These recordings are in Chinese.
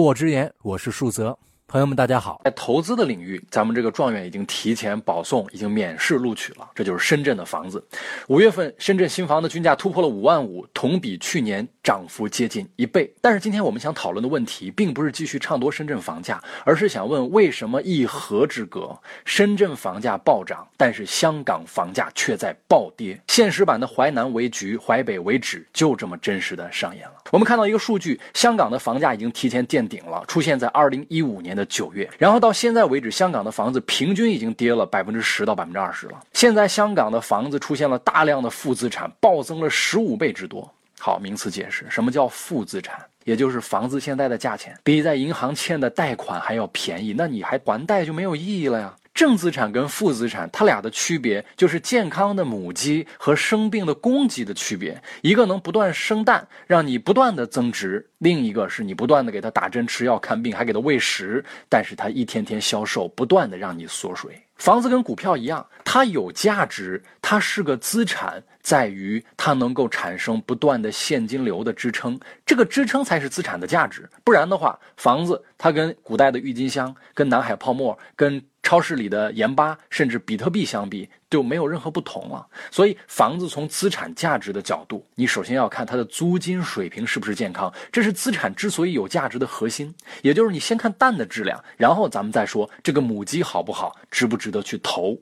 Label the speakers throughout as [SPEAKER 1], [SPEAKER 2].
[SPEAKER 1] 恕我直言，我是树泽。朋友们，大家好。在投资的领域，咱们这个状元已经提前保送，已经免试录取了。这就是深圳的房子。五月份，深圳新房的均价突破了五万五，同比去年涨幅接近一倍。但是今天我们想讨论的问题，并不是继续唱多深圳房价，而是想问为什么一河之隔，深圳房价暴涨，但是香港房价却在暴跌？现实版的淮南为局，淮北为止，就这么真实的上演了。我们看到一个数据，香港的房价已经提前见顶了，出现在二零一五年的九月，然后到现在为止，香港的房子平均已经跌了百分之十到百分之二十了。现在香港的房子出现了大量的负资产，暴增了十五倍之多。好，名词解释，什么叫负资产？也就是房子现在的价钱比在银行欠的贷款还要便宜，那你还还贷就没有意义了呀。正资产跟负资产，它俩的区别就是健康的母鸡和生病的公鸡的区别。一个能不断生蛋，让你不断的增值；另一个是你不断的给它打针、吃药、看病，还给它喂食，但是它一天天消瘦，不断的让你缩水。房子跟股票一样，它有价值，它是个资产，在于它能够产生不断的现金流的支撑，这个支撑才是资产的价值。不然的话，房子它跟古代的郁金香、跟南海泡沫、跟超市里的盐巴，甚至比特币相比，就没有任何不同了。所以，房子从资产价值的角度，你首先要看它的租金水平是不是健康，这是资产之所以有价值的核心。也就是你先看蛋的质量，然后咱们再说这个母鸡好不好，值不值得去投。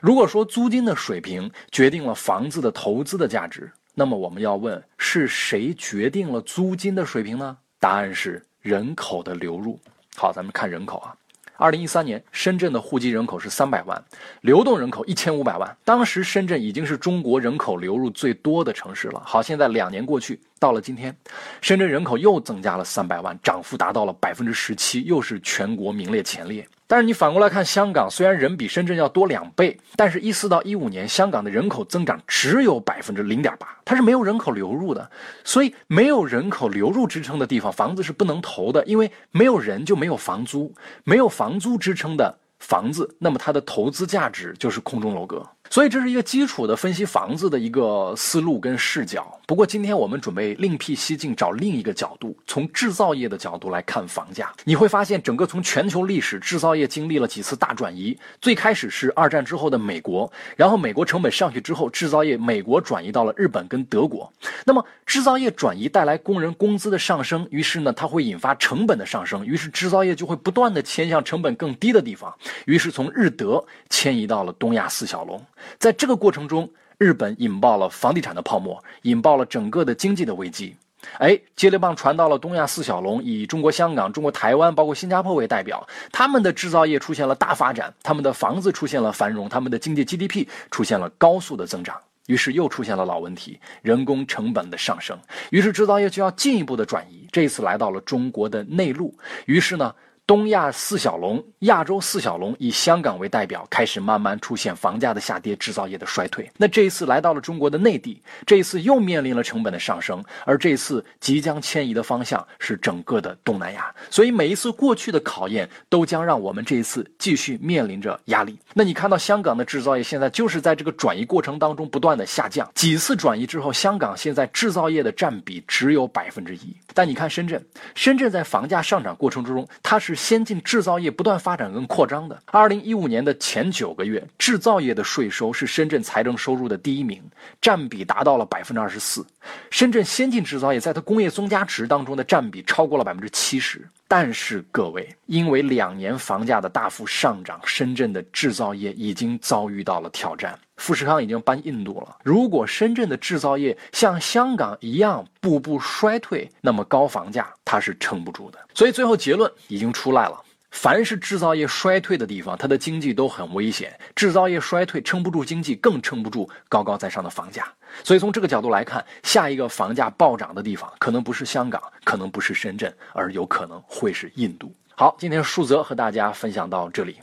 [SPEAKER 1] 如果说租金的水平决定了房子的投资的价值，那么我们要问是谁决定了租金的水平呢？答案是人口的流入。好，咱们看人口啊。二零一三年，深圳的户籍人口是三百万，流动人口一千五百万。当时深圳已经是中国人口流入最多的城市了。好，现在两年过去，到了今天，深圳人口又增加了三百万，涨幅达到了百分之十七，又是全国名列前列。但是你反过来看，香港虽然人比深圳要多两倍，但是，一四到一五年，香港的人口增长只有百分之零点八，它是没有人口流入的。所以，没有人口流入支撑的地方，房子是不能投的，因为没有人就没有房租，没有房租支撑的房子，那么它的投资价值就是空中楼阁。所以这是一个基础的分析房子的一个思路跟视角。不过今天我们准备另辟蹊径，找另一个角度，从制造业的角度来看房价。你会发现，整个从全球历史，制造业经历了几次大转移。最开始是二战之后的美国，然后美国成本上去之后，制造业美国转移到了日本跟德国。那么制造业转移带来工人工资的上升，于是呢，它会引发成本的上升，于是制造业就会不断的迁向成本更低的地方。于是从日德迁移到了东亚四小龙。在这个过程中，日本引爆了房地产的泡沫，引爆了整个的经济的危机。哎，接力棒传到了东亚四小龙，以中国香港、中国台湾，包括新加坡为代表，他们的制造业出现了大发展，他们的房子出现了繁荣，他们的经济 GDP 出现了高速的增长。于是又出现了老问题，人工成本的上升。于是制造业就要进一步的转移，这一次来到了中国的内陆。于是呢？东亚四小龙、亚洲四小龙以香港为代表，开始慢慢出现房价的下跌、制造业的衰退。那这一次来到了中国的内地，这一次又面临了成本的上升，而这一次即将迁移的方向是整个的东南亚。所以每一次过去的考验，都将让我们这一次继续面临着压力。那你看到香港的制造业现在就是在这个转移过程当中不断的下降，几次转移之后，香港现在制造业的占比只有百分之一。但你看深圳，深圳在房价上涨过程之中，它是。先进制造业不断发展跟扩张的。二零一五年的前九个月，制造业的税收是深圳财政收入的第一名，占比达到了百分之二十四。深圳先进制造业在它工业总价值当中的占比超过了百分之七十。但是各位，因为两年房价的大幅上涨，深圳的制造业已经遭遇到了挑战。富士康已经搬印度了。如果深圳的制造业像香港一样步步衰退，那么高房价它是撑不住的。所以最后结论已经出来了：凡是制造业衰退的地方，它的经济都很危险。制造业衰退撑不住经济，更撑不住高高在上的房价。所以从这个角度来看，下一个房价暴涨的地方，可能不是香港，可能不是深圳，而有可能会是印度。好，今天数泽和大家分享到这里。